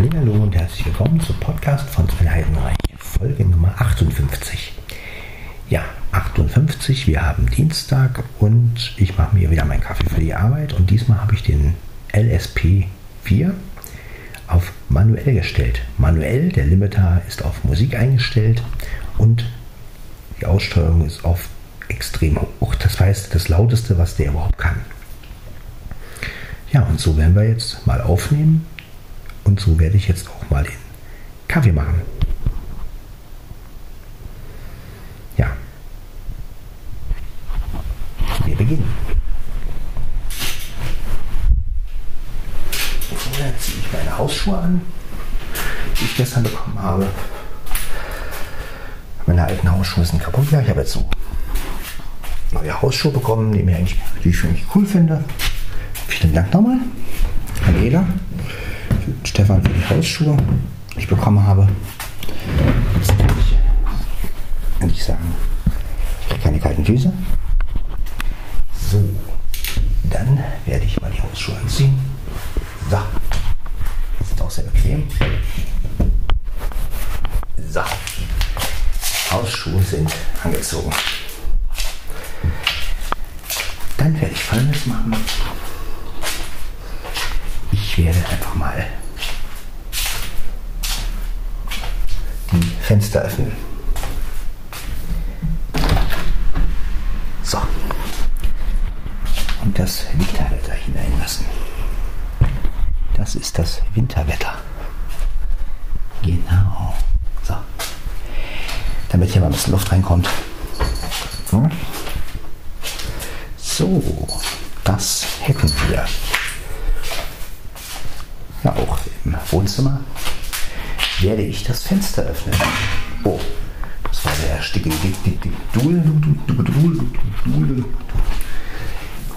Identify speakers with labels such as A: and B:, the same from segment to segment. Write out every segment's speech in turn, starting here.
A: Hallo und herzlich willkommen zum Podcast von Sven Heidenreich, Folge Nummer 58. Ja, 58, wir haben Dienstag und ich mache mir wieder meinen Kaffee für die Arbeit und diesmal habe ich den LSP 4 auf manuell gestellt. Manuell, der Limiter ist auf Musik eingestellt und die Aussteuerung ist auf extrem hoch. Das heißt, das lauteste, was der überhaupt kann. Ja, und so werden wir jetzt mal aufnehmen und so werde ich jetzt auch mal den Kaffee machen. Ja. Wir beginnen. Vorher ziehe ich meine Hausschuhe an, die ich gestern bekommen habe. Meine alten Hausschuhe sind kaputt. Ja, ich habe jetzt so neue Hausschuhe bekommen, die, mir eigentlich, die ich eigentlich cool finde. Vielen Dank nochmal an Eda. Stefan für die Hausschuhe, die ich bekommen habe. Jetzt kann ich endlich sagen, ich kriege keine kalten Füße. So, dann werde ich mal die Hausschuhe anziehen. So, ist auch sehr bequem. So, Hausschuhe sind angezogen. Dann werde ich folgendes machen. Werde einfach mal die Fenster öffnen. So. Und das Winterwetter hineinlassen. Das ist das Winterwetter. Genau. So. Damit hier mal ein bisschen Luft reinkommt. So, das hätten wir. Ja, auch im Wohnzimmer werde ich das Fenster öffnen. Oh, das war der sticke Dul.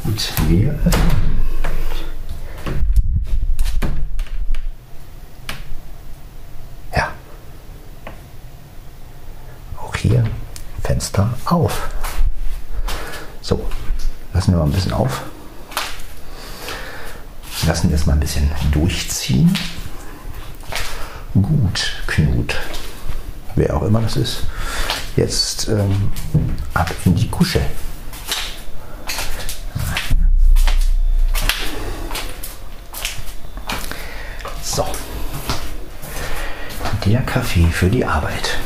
A: Gut, wir öffnen. Ja. Auch hier Fenster auf. So, lassen wir mal ein bisschen auf. Lassen wir es mal ein bisschen durchziehen. Gut, Knut, wer auch immer das ist, jetzt ähm, ab in die Kusche. So, der Kaffee für die Arbeit.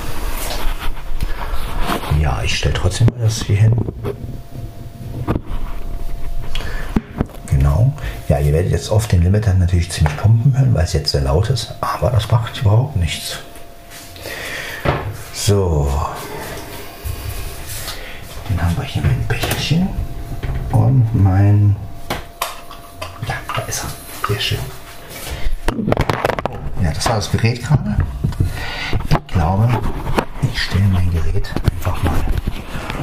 A: Ja, ich stelle trotzdem mal das hier hin. Ja, ihr werdet jetzt oft den Limiter natürlich ziemlich pumpen hören, weil es jetzt sehr laut ist, aber das macht überhaupt nichts. So. Dann haben wir hier mein Becherchen und mein. Ja, da ist er. Sehr schön. Ja, das war das Gerät gerade. Ich glaube, ich stelle mein Gerät einfach mal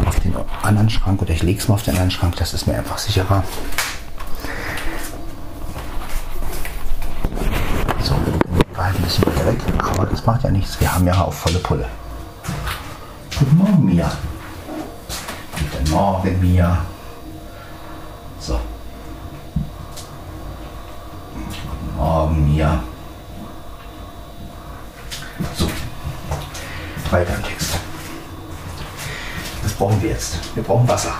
A: auf den anderen Schrank oder ich lege es mal auf den anderen Schrank. Das ist mir einfach sicherer. ein bisschen weiter weg, aber das macht ja nichts. Wir haben ja auf volle Pulle. Guten Morgen, Mia. Guten Morgen, Mia. So. Guten Morgen, Mia. So. Weiter im Text. Was brauchen wir jetzt? Wir brauchen Wasser.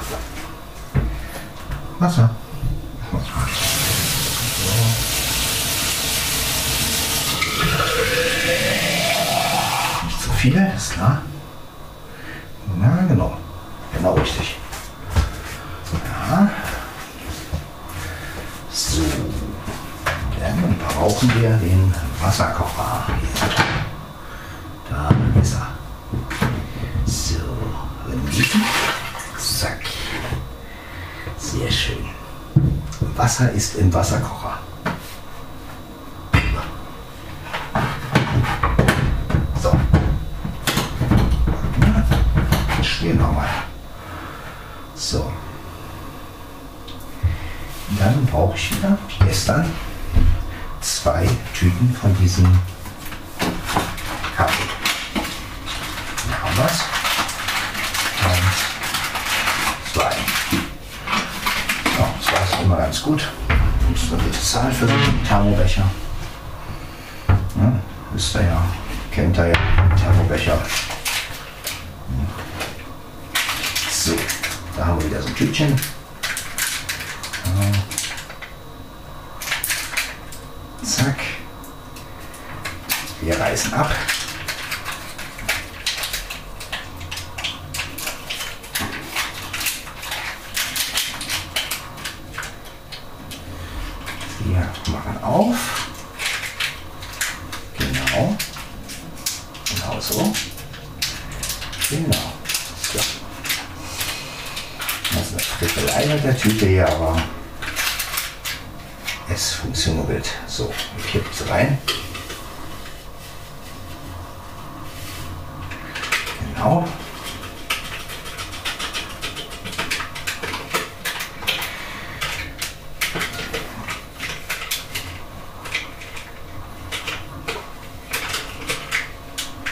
A: Wasser. Viele, ist klar. Na genau, genau richtig. Ja. So, dann brauchen wir den Wasserkocher. Da ist er. So, und Zack. Sehr schön. Wasser ist im Wasserkocher. stehen nochmal. So. Brauche ich wieder, wie gestern, zwei Tüten von diesem Kaffee. Dann haben wir es. Und zwei. Ja, das war immer ganz gut. Das ist eine gute Zahl für so einen Thermobecher. Ja. Wisst ihr ja, kennt ihr ja, Thermobecher. So, da haben wir wieder so ein Tütchen. Zack. Wir reißen ab. Wir machen auf. Genau. Genau so. Genau. So. Das ist eine Frickelei mit der Tüte hier, aber es funktioniert. So, ich kippe rein. Genau.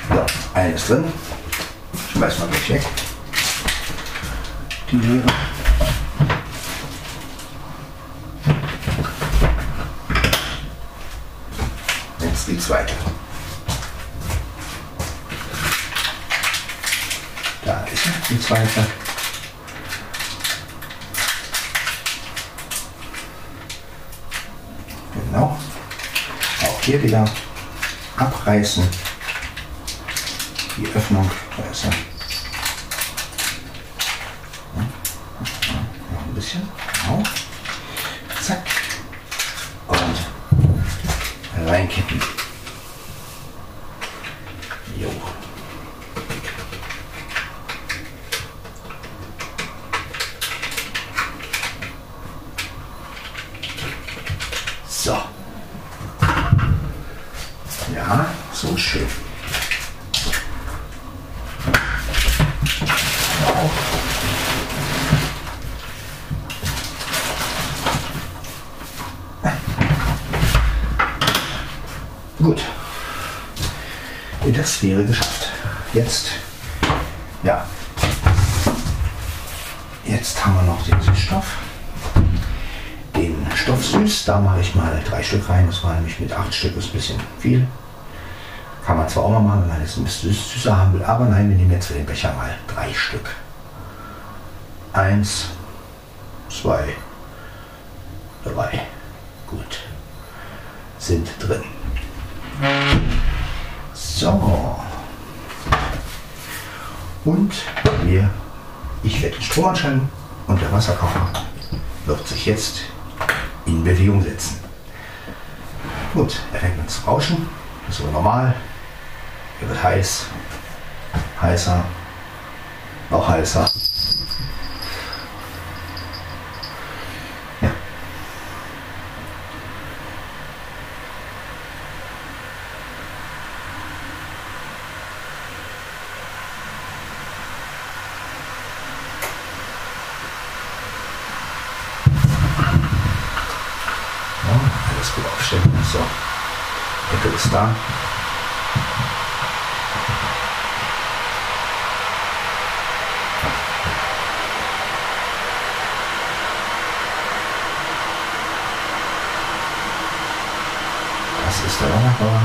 A: So, eine ist drin. Schmeiß mal gleich weg. Die leere. Jetzt die zweite. Da ist die zweite. Genau. Auch hier wieder abreißen. Die Öffnung, da ist er. Ja, Noch ein bisschen. Genau. Zack. Und reinkippen. Jo. So. Ja, so schön. Gut. Das wäre geschafft. Jetzt, ja. Jetzt haben wir noch den Süßstoff. Den Stoff süß, da mache ich mal drei Stück rein. Das war nämlich mit acht Stück ist ein bisschen viel. Kann man zwar auch mal machen, wenn man es ein bisschen süß- süßer haben will, aber nein, wir nehmen jetzt für den Becher mal drei Stück. Eins, zwei, drei. Gut. Sind drin. So. Und wir, ich werde den Strom anschalten und der Wasserkocher wird sich jetzt in Bewegung setzen. Gut, er fängt an zu rauschen. Das ist aber normal. Er wird heiß, heißer, noch heißer. Ja. Ja, alles gut aufstellen. So, Deckel ist da. Das ist der Wanderbauer.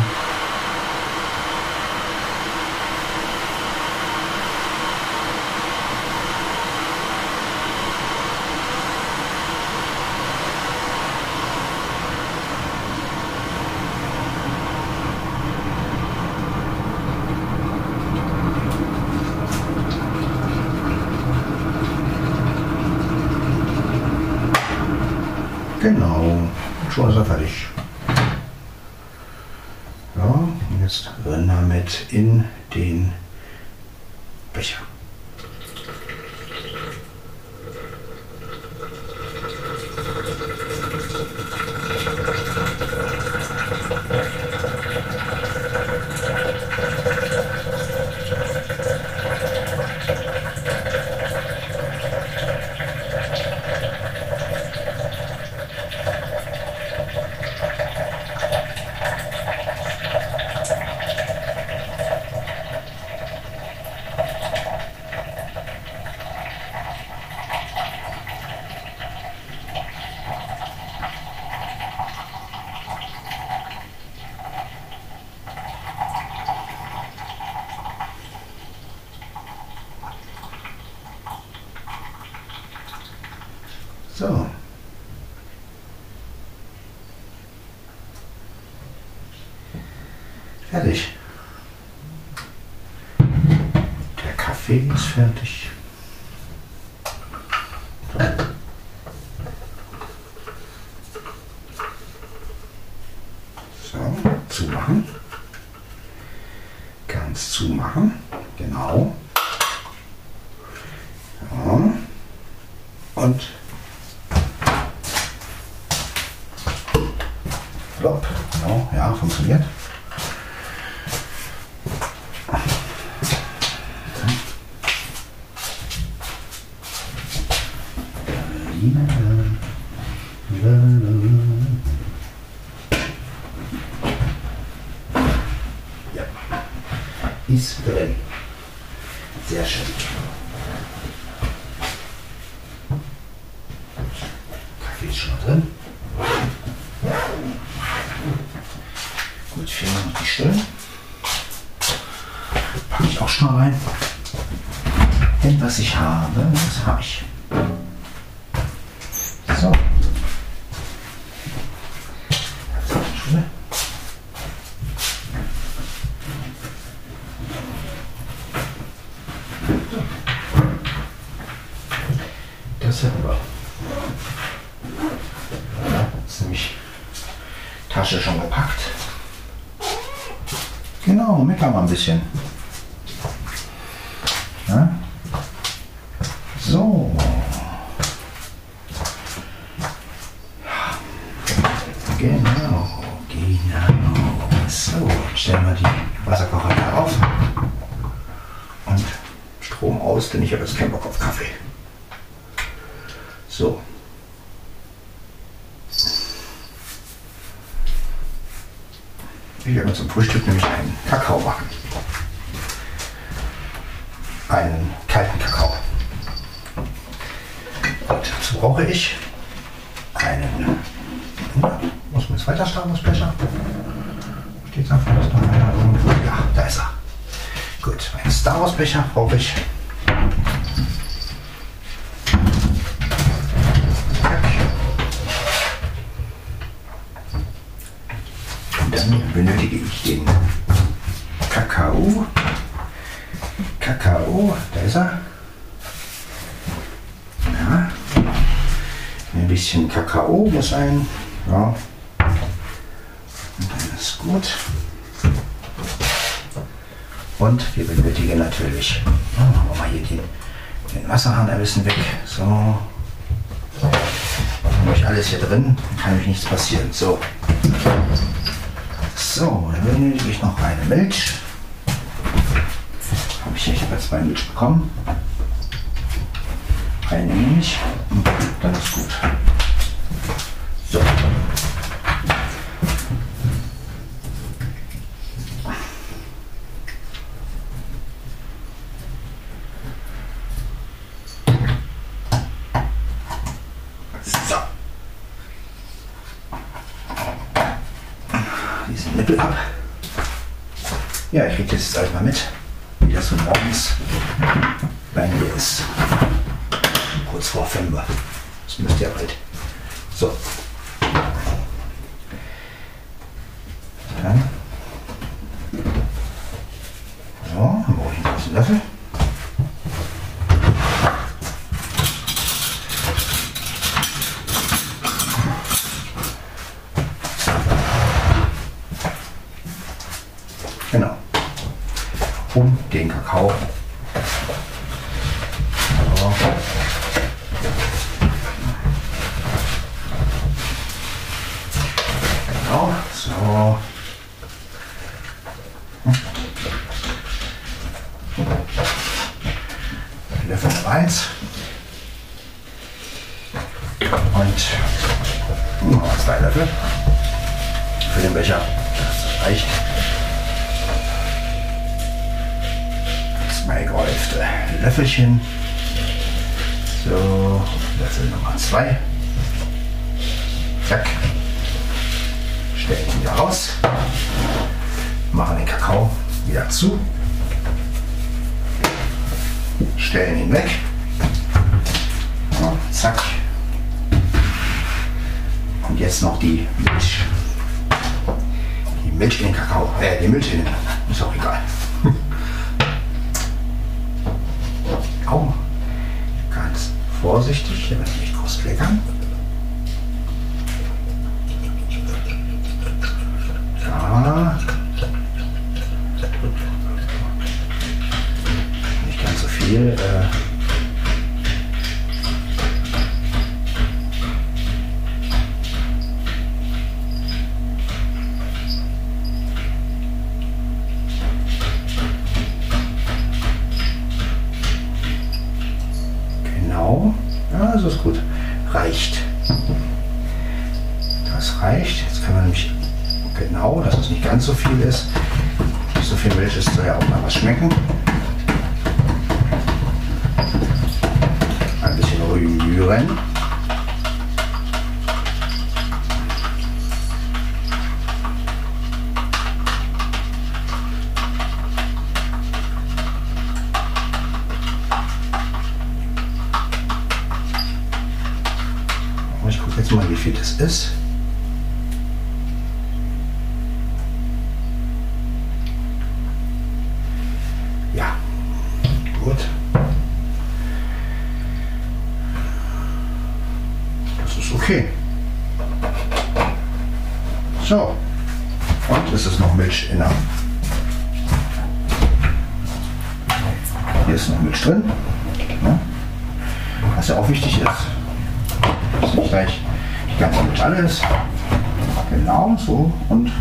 A: Genau, und schon ist er fertig. Ja, und jetzt rennen wir mit in fertig. So, zumachen. Ganz zumachen. Genau. Ja. Und Flop. Ja, ja, funktioniert. Ja, ist drin. Sehr schön. Kaffee ist schon mal drin. Gut, fehlen noch die Stellen. Packe ich auch schon mal rein. Denn was ich habe, das habe ich. So. Schule. Wir. Ja, ist nämlich Tasche schon gepackt. Genau, meckern wir ein bisschen. Ja? So. Genau, genau. So, stellen wir die Wasserkocher da auf. Und Strom aus, denn ich habe jetzt keinen Bock auf Kaffee. So. Ich werde mir zum Frühstück nämlich einen Kakao machen. Einen kalten Kakao. Und dazu brauche ich einen. Muss man jetzt weiter starten, das Becher? Steht da vielleicht noch einer? Ja, da ist er. Gut, einen Star Wars Becher brauche ich. Und dann benötige ich den Kakao. Kakao, da ist er. Ja. Ein bisschen Kakao muss sein. Ja. Und dann ist gut. Und wir benötigen natürlich, machen wir mal hier den, den Wasserhahn ein bisschen weg. So. Habe ich alles hier drin, kann nämlich nichts passieren. So. So, dann benötige ich noch eine Milch. Habe ich, habe jetzt zwei Milch bekommen. Eine Milch und dann ist gut. So. So. Diesen Nippel ab. Ja, ich kriege jetzt einfach mit, wie das so morgens bei mir ist. Kurz vor 5 Uhr. Das müsste ja bald. So. Dann. So, dann brauche ich einen großen Löffel. Genau. Um den Kakao. So. Genau, so. Löffel Nummer 1. Und nochmal zwei Löffel für den Becher. Das reicht. Zwei gehäufte Löffelchen. So, Löffel Nummer 2. Zack. Stellen wieder raus. Machen den Kakao wieder zu. Stellen ihn weg. Ja, zack. Und jetzt noch die Milch. Die Milch in den Kakao. Äh, die Milch in den. Ist auch egal. Au. Ganz vorsichtig, damit nicht groß kleckern. Ja. Nicht ganz so viel. Äh, viel ist. So viel Milch ist, soll ja auch mal was schmecken. Ein bisschen rühren. Ich gucke jetzt mal, wie viel das ist. Dass nicht gleich die ganze Milch alle ist. Genau so. Und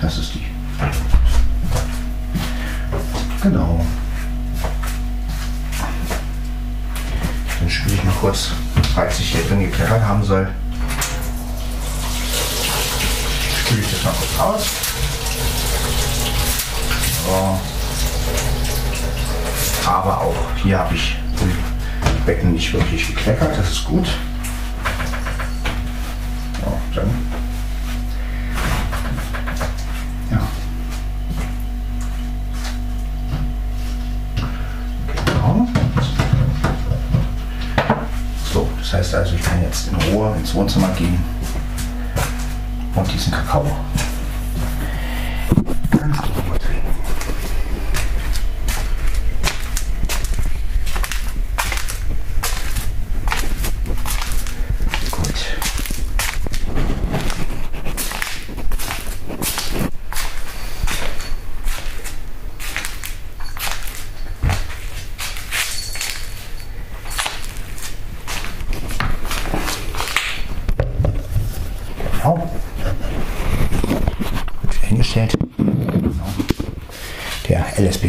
A: das ist die. Genau. Dann spüle ich mal kurz, falls ich hier drin gekleckert haben soll. Spüle ich das mal kurz aus. So. Aber auch hier habe ich im Becken nicht wirklich gekleckert, das ist gut. Dann. Ja. Genau. So, das heißt also, ich kann jetzt in Ruhe ins Wohnzimmer gehen und diesen Kakao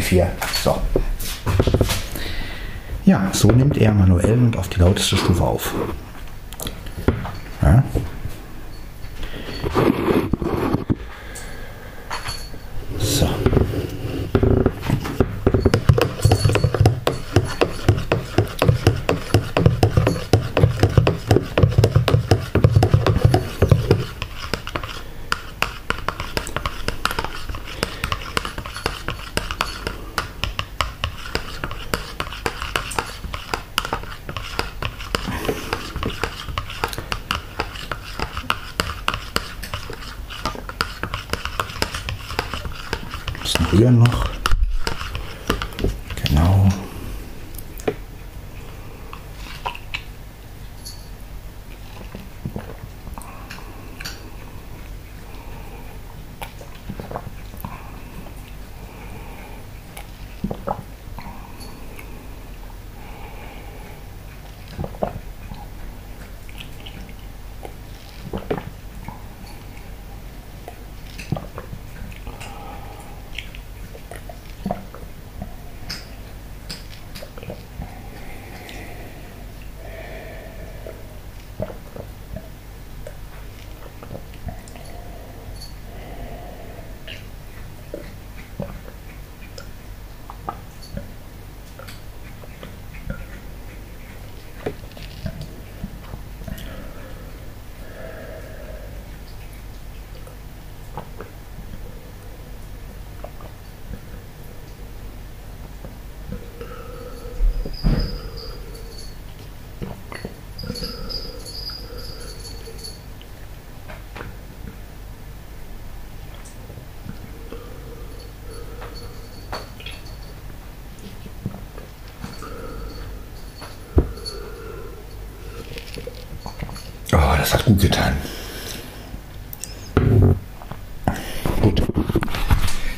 A: 4. So. Ja, so nimmt er manuell und auf die lauteste Stufe auf. Das hat gut getan. Gut.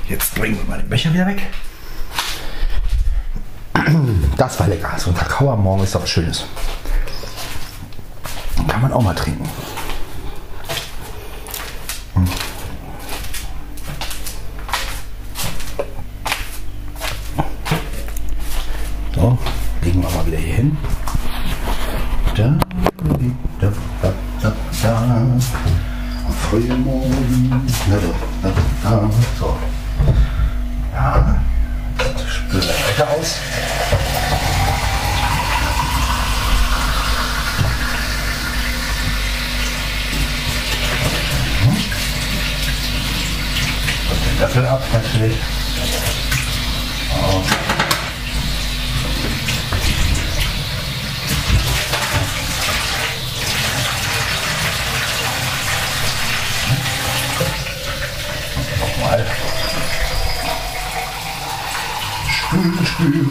A: Jetzt bringen wir mal den Becher wieder weg. Das war lecker. So ein Kakao am Morgen ist doch was Schönes. Kann man auch mal trinken.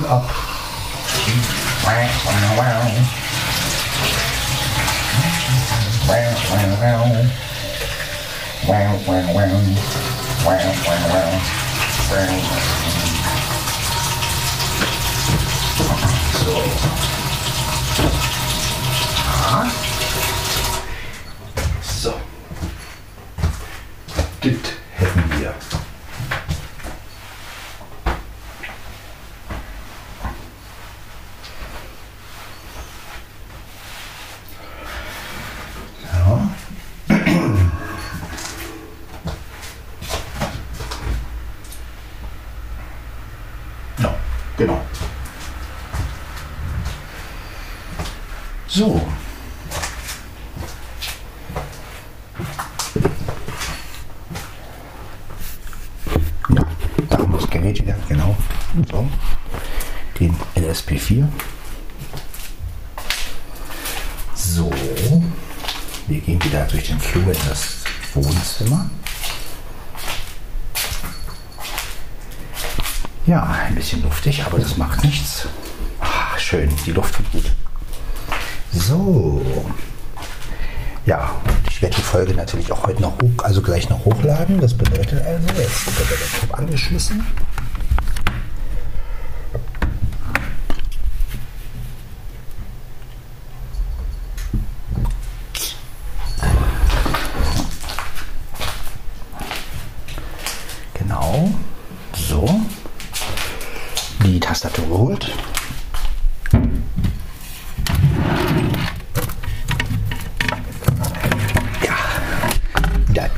A: không quay quay quay không quay quay quay không quay quay quay không quay quay quay không quay So, huh? Genau. So. Ja, da haben wir das Gerät wieder, genau. So. Den LSP4. So. Wir gehen wieder durch den Flur in das Wohnzimmer. Ja, ein bisschen luftig, aber das macht nichts. Ach, schön, die Luft tut gut. So. Ja, ich werde die Folge natürlich auch heute noch hoch, also gleich noch hochladen. Das bedeutet also, jetzt wird der Laptop angeschmissen. Tastatur geholt. Ja, der,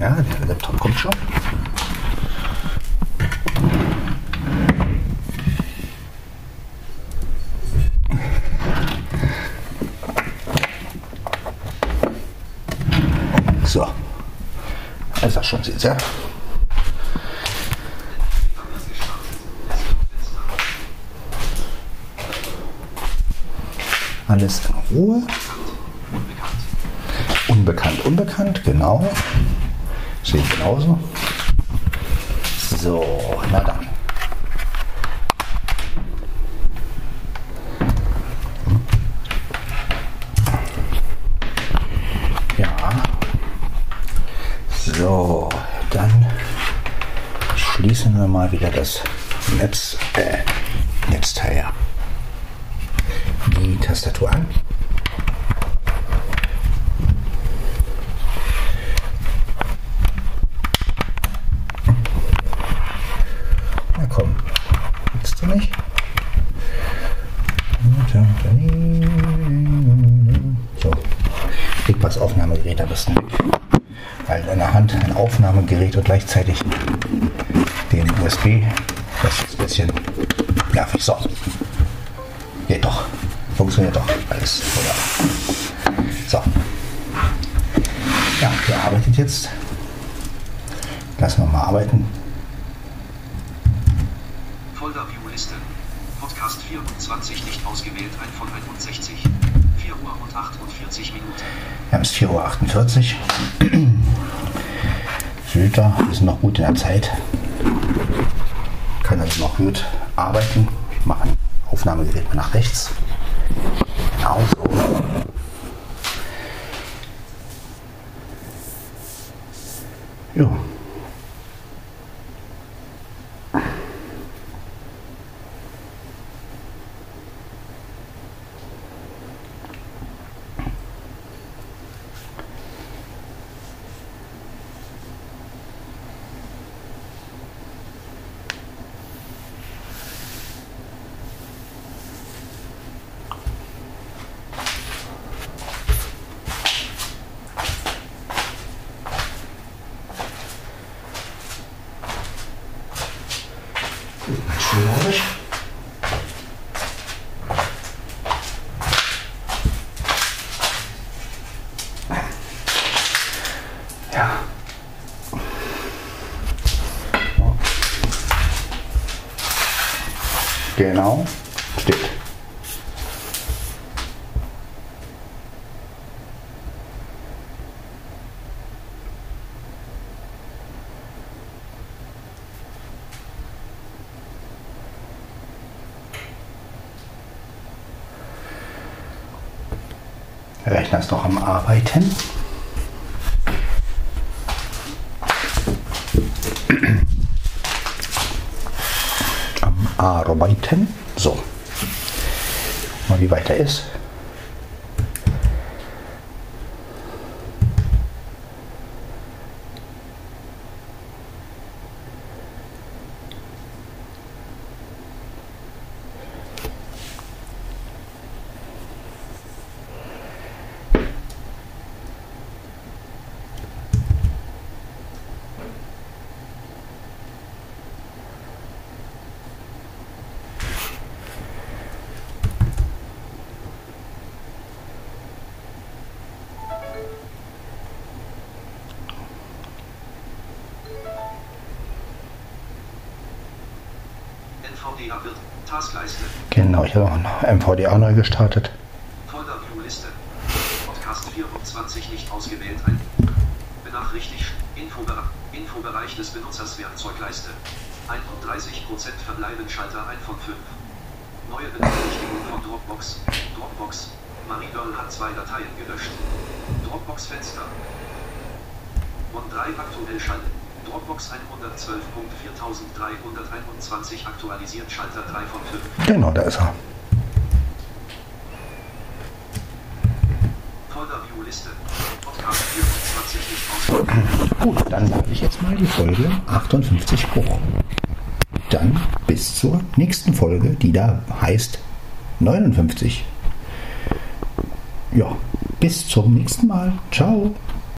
A: ja, der Laptop kommt schon. So, ist das schon sehr. Alles in Ruhe. Unbekannt, unbekannt, genau. Sehe ich genauso. So, na dann. Ja. So, dann schließen wir mal wieder das Netz, äh, Netzteil ab die Tastatur an. Na komm, willst du nicht? So, leg das Aufnahmegerät am besten. Weil in der Hand ein Aufnahmegerät und gleichzeitig den USB, funktioniert doch alles. Oder? So. Ja, der arbeitet jetzt. Lassen wir mal arbeiten.
B: Folder View-Liste. Podcast 24 nicht ausgewählt, ein von 61. 4 Uhr und 48 Minuten.
A: Wir haben es 4 Uhr 48. Filter ist noch gut in der Zeit. Kann also noch gut arbeiten. Machen Aufnahmegerät mal nach rechts auf. Ja. Genau. Der Rechner ist noch am Arbeiten. Am Arbeiten. So. Mal wie weit er ist.
B: NVDA wird Taskleiste.
A: Genau, ich habe auch noch MVDA neu gestartet.
B: Folder View Liste. Podcast 24 nicht ausgewählt ein. Benachrichtigt. Infobere Infobereich des Benutzers Werkzeugleiste. 31% verbleiben Schalter 1 von 5. Neue Benachrichtigung von Dropbox. Dropbox. Marigirl hat zwei Dateien gelöscht. Dropbox Fenster. OneDrive aktuell schalten. Dropbox 112.4321 aktualisiert Schalter 3 von 5.
A: Genau, da ist er.
B: Folder View Liste. Podcast 24 nicht.
A: Gut, dann lade ich jetzt mal die Folge 58 hoch. Dann bis zur nächsten Folge, die da heißt 59. Ja, bis zum nächsten Mal. Ciao.